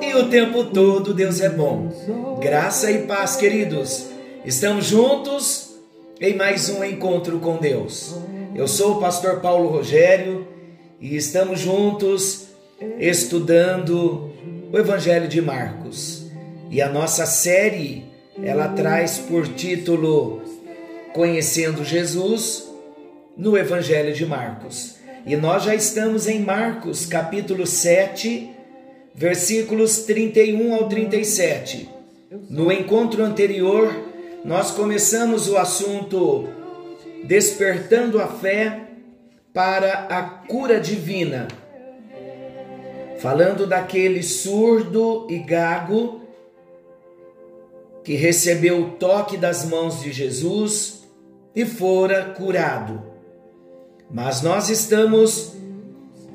e o tempo todo Deus é bom. Graça e paz, queridos. Estamos juntos em mais um encontro com Deus. Eu sou o pastor Paulo Rogério e estamos juntos estudando o Evangelho de Marcos. E a nossa série, ela traz por título Conhecendo Jesus no Evangelho de Marcos. E nós já estamos em Marcos, capítulo 7, versículos 31 ao 37. No encontro anterior, nós começamos o assunto Despertando a fé para a cura divina. Falando daquele surdo e gago que recebeu o toque das mãos de Jesus e fora curado. Mas nós estamos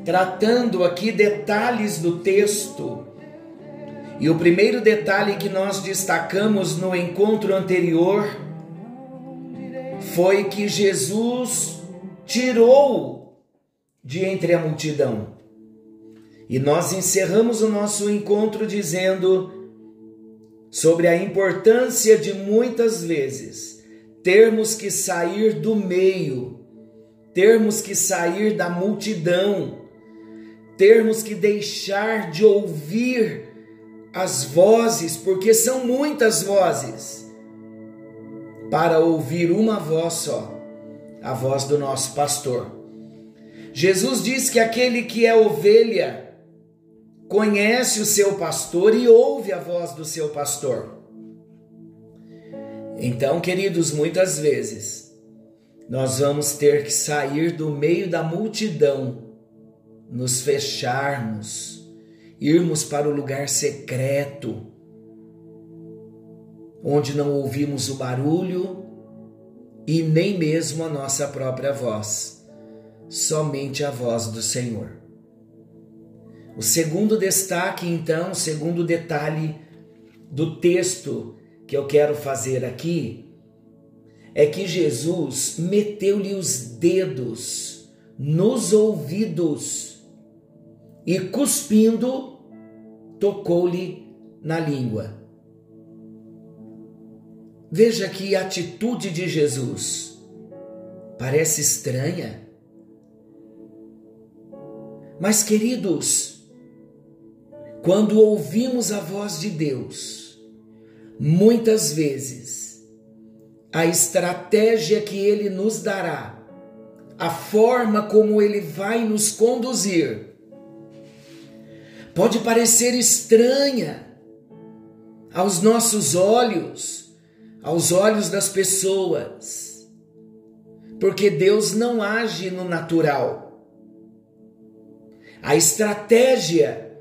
tratando aqui detalhes do texto. E o primeiro detalhe que nós destacamos no encontro anterior foi que Jesus tirou de entre a multidão. E nós encerramos o nosso encontro dizendo sobre a importância de muitas vezes termos que sair do meio termos que sair da multidão, termos que deixar de ouvir as vozes, porque são muitas vozes, para ouvir uma voz só, a voz do nosso pastor. Jesus diz que aquele que é ovelha conhece o seu pastor e ouve a voz do seu pastor. Então, queridos, muitas vezes nós vamos ter que sair do meio da multidão, nos fecharmos, irmos para o lugar secreto, onde não ouvimos o barulho e nem mesmo a nossa própria voz, somente a voz do Senhor. O segundo destaque, então, o segundo detalhe do texto que eu quero fazer aqui é que Jesus meteu-lhe os dedos nos ouvidos e, cuspindo, tocou-lhe na língua. Veja que atitude de Jesus parece estranha. Mas, queridos, quando ouvimos a voz de Deus, muitas vezes a estratégia que ele nos dará, a forma como ele vai nos conduzir, pode parecer estranha aos nossos olhos, aos olhos das pessoas, porque Deus não age no natural. A estratégia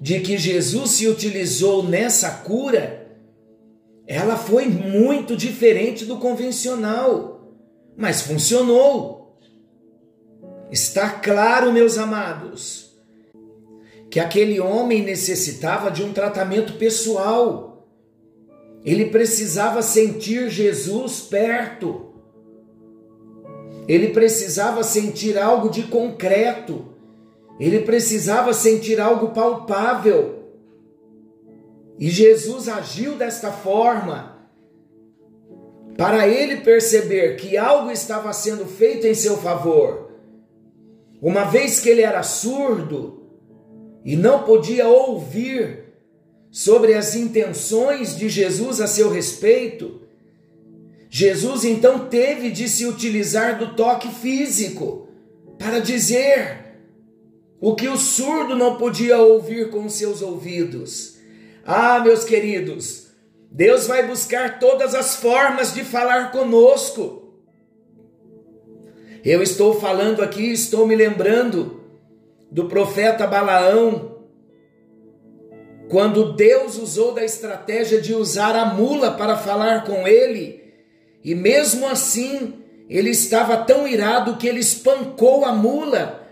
de que Jesus se utilizou nessa cura ela foi muito diferente do convencional, mas funcionou. Está claro, meus amados, que aquele homem necessitava de um tratamento pessoal. Ele precisava sentir Jesus perto. Ele precisava sentir algo de concreto. Ele precisava sentir algo palpável. E Jesus agiu desta forma para ele perceber que algo estava sendo feito em seu favor. Uma vez que ele era surdo e não podia ouvir sobre as intenções de Jesus a seu respeito, Jesus então teve de se utilizar do toque físico para dizer o que o surdo não podia ouvir com seus ouvidos. Ah, meus queridos, Deus vai buscar todas as formas de falar conosco. Eu estou falando aqui, estou me lembrando do profeta Balaão, quando Deus usou da estratégia de usar a mula para falar com ele, e mesmo assim ele estava tão irado que ele espancou a mula,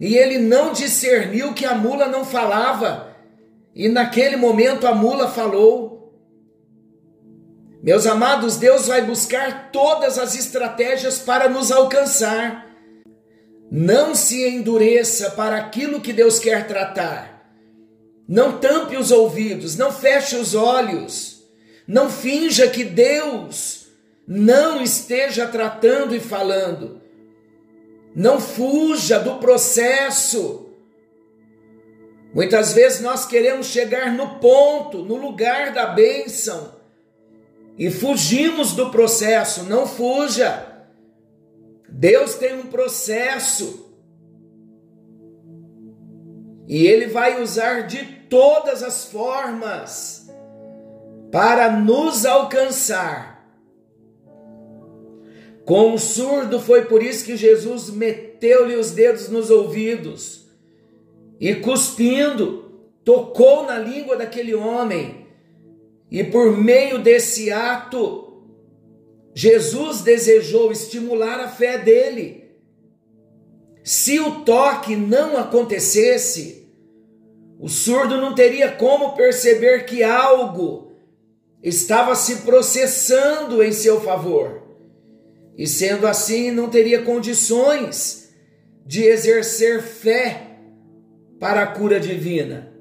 e ele não discerniu que a mula não falava, e naquele momento a mula falou. Meus amados, Deus vai buscar todas as estratégias para nos alcançar. Não se endureça para aquilo que Deus quer tratar. Não tampe os ouvidos, não feche os olhos, não finja que Deus não esteja tratando e falando. Não fuja do processo. Muitas vezes nós queremos chegar no ponto, no lugar da bênção, e fugimos do processo. Não fuja. Deus tem um processo. E Ele vai usar de todas as formas para nos alcançar. Com o surdo foi por isso que Jesus meteu-lhe os dedos nos ouvidos e cuspindo tocou na língua daquele homem. E por meio desse ato, Jesus desejou estimular a fé dele. Se o toque não acontecesse, o surdo não teria como perceber que algo estava se processando em seu favor. E sendo assim, não teria condições de exercer fé para a cura divina.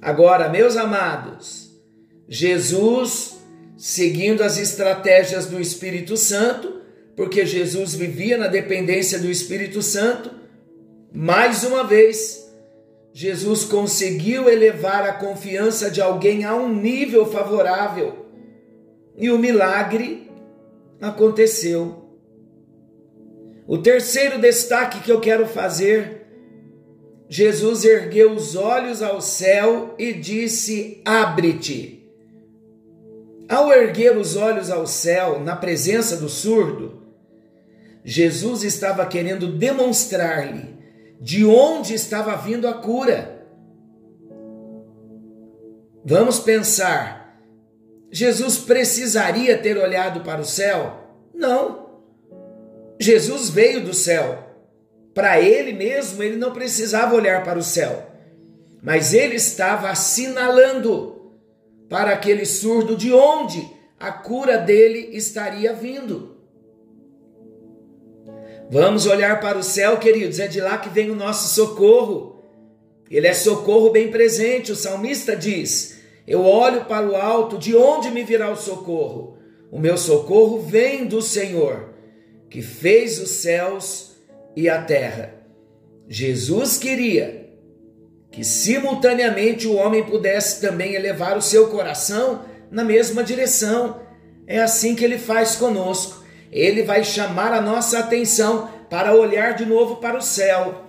Agora, meus amados, Jesus, seguindo as estratégias do Espírito Santo, porque Jesus vivia na dependência do Espírito Santo, mais uma vez, Jesus conseguiu elevar a confiança de alguém a um nível favorável e o milagre aconteceu. O terceiro destaque que eu quero fazer: Jesus ergueu os olhos ao céu e disse: Abre-te. Ao erguer os olhos ao céu, na presença do surdo, Jesus estava querendo demonstrar-lhe de onde estava vindo a cura. Vamos pensar, Jesus precisaria ter olhado para o céu? Não. Jesus veio do céu. Para ele mesmo, ele não precisava olhar para o céu, mas ele estava assinalando para aquele surdo de onde a cura dele estaria vindo. Vamos olhar para o céu, queridos, é de lá que vem o nosso socorro. Ele é socorro bem presente. O salmista diz: Eu olho para o alto, de onde me virá o socorro? O meu socorro vem do Senhor, que fez os céus e a terra. Jesus queria que simultaneamente o homem pudesse também elevar o seu coração na mesma direção. É assim que ele faz conosco ele vai chamar a nossa atenção para olhar de novo para o céu.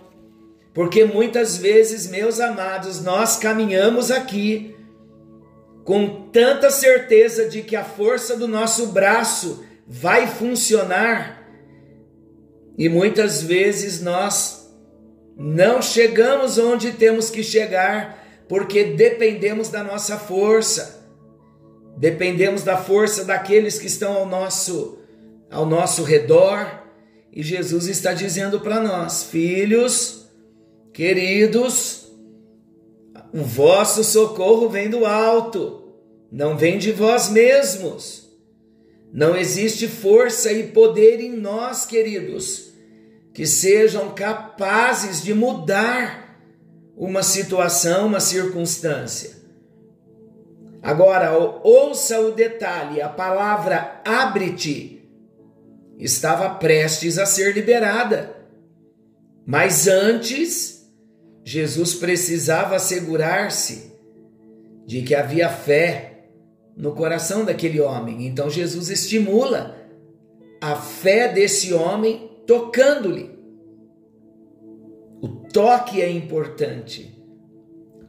Porque muitas vezes, meus amados, nós caminhamos aqui com tanta certeza de que a força do nosso braço vai funcionar, e muitas vezes nós não chegamos onde temos que chegar, porque dependemos da nossa força, dependemos da força daqueles que estão ao nosso ao nosso redor. E Jesus está dizendo para nós, filhos, queridos, o vosso socorro vem do alto, não vem de vós mesmos. Não existe força e poder em nós, queridos, que sejam capazes de mudar uma situação, uma circunstância. Agora, ouça o detalhe: a palavra abre-te estava prestes a ser liberada. Mas antes, Jesus precisava assegurar-se de que havia fé no coração daquele homem. Então Jesus estimula a fé desse homem tocando-lhe. O toque é importante.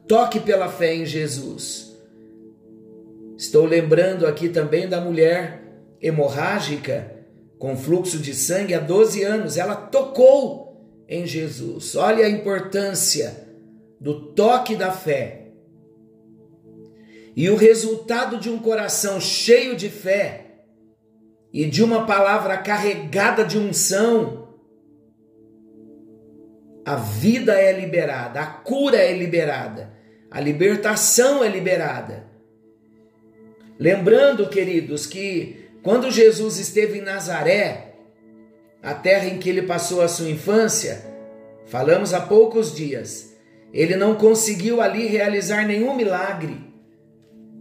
Toque pela fé em Jesus. Estou lembrando aqui também da mulher hemorrágica com fluxo de sangue há 12 anos, ela tocou em Jesus. Olha a importância do toque da fé. E o resultado de um coração cheio de fé e de uma palavra carregada de unção, a vida é liberada, a cura é liberada, a libertação é liberada. Lembrando, queridos, que quando Jesus esteve em Nazaré, a terra em que ele passou a sua infância, falamos há poucos dias, ele não conseguiu ali realizar nenhum milagre,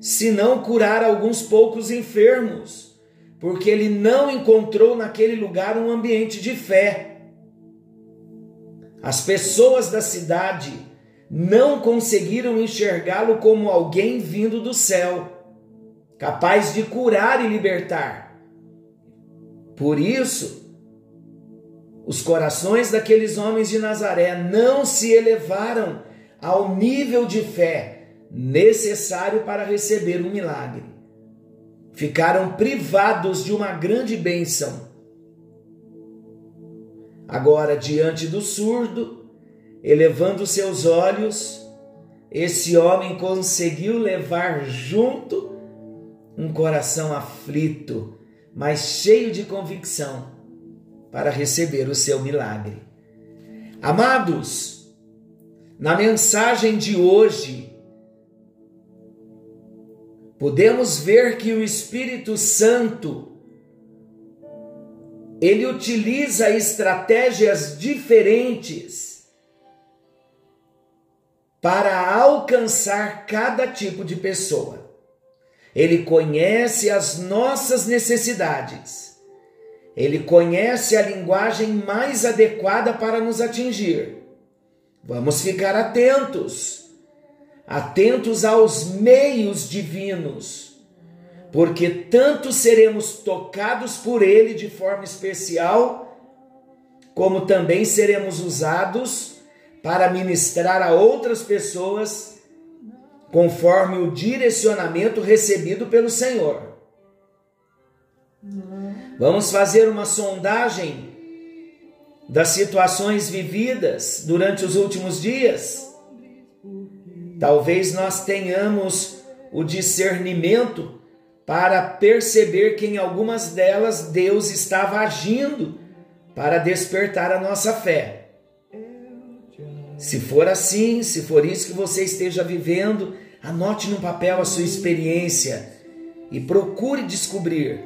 senão curar alguns poucos enfermos, porque ele não encontrou naquele lugar um ambiente de fé. As pessoas da cidade não conseguiram enxergá-lo como alguém vindo do céu, capaz de curar e libertar. Por isso, os corações daqueles homens de Nazaré não se elevaram ao nível de fé necessário para receber um milagre. Ficaram privados de uma grande bênção. Agora, diante do surdo, elevando seus olhos, esse homem conseguiu levar junto um coração aflito, mas cheio de convicção para receber o seu milagre. Amados, na mensagem de hoje, podemos ver que o Espírito Santo ele utiliza estratégias diferentes para alcançar cada tipo de pessoa. Ele conhece as nossas necessidades ele conhece a linguagem mais adequada para nos atingir. Vamos ficar atentos, atentos aos meios divinos, porque tanto seremos tocados por Ele de forma especial, como também seremos usados para ministrar a outras pessoas conforme o direcionamento recebido pelo Senhor. Vamos fazer uma sondagem das situações vividas durante os últimos dias. Talvez nós tenhamos o discernimento para perceber que em algumas delas Deus estava agindo para despertar a nossa fé. Se for assim, se for isso que você esteja vivendo, anote no papel a sua experiência e procure descobrir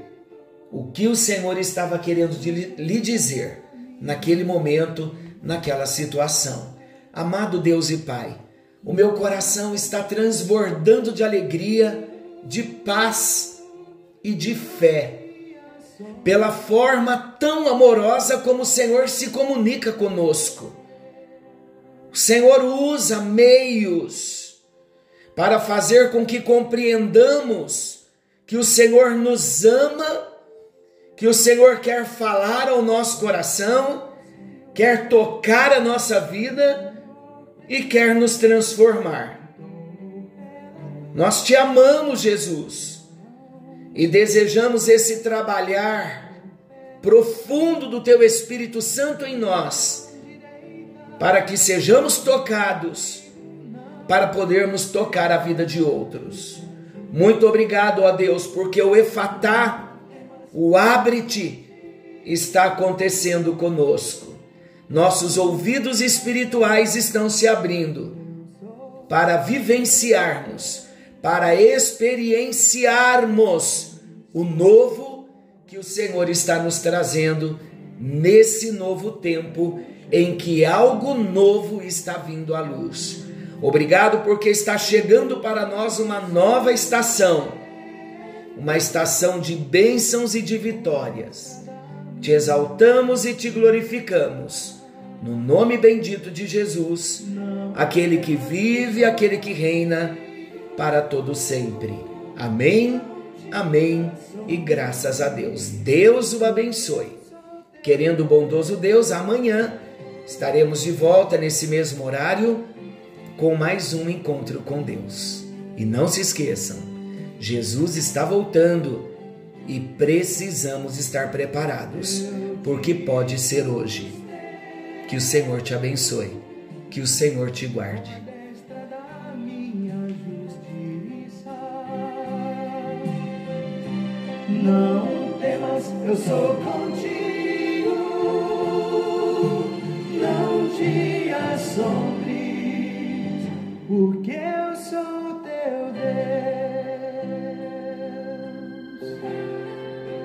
o que o Senhor estava querendo lhe dizer naquele momento, naquela situação. Amado Deus e Pai, o meu coração está transbordando de alegria, de paz e de fé, pela forma tão amorosa como o Senhor se comunica conosco. O Senhor usa meios para fazer com que compreendamos que o Senhor nos ama que o Senhor quer falar ao nosso coração, quer tocar a nossa vida e quer nos transformar. Nós te amamos, Jesus, e desejamos esse trabalhar profundo do teu Espírito Santo em nós, para que sejamos tocados, para podermos tocar a vida de outros. Muito obrigado, ó Deus, porque o Efatá o abre-te está acontecendo conosco. Nossos ouvidos espirituais estão se abrindo para vivenciarmos, para experienciarmos o novo que o Senhor está nos trazendo nesse novo tempo em que algo novo está vindo à luz. Obrigado porque está chegando para nós uma nova estação uma estação de bênçãos e de vitórias. Te exaltamos e te glorificamos, no nome bendito de Jesus, aquele que vive, aquele que reina para todo sempre. Amém, amém e graças a Deus. Deus o abençoe. Querendo o bondoso Deus, amanhã estaremos de volta nesse mesmo horário com mais um encontro com Deus. E não se esqueçam, Jesus está voltando e precisamos estar preparados, porque pode ser hoje. Que o Senhor te abençoe, que o Senhor te guarde. Não temas, eu sou contigo.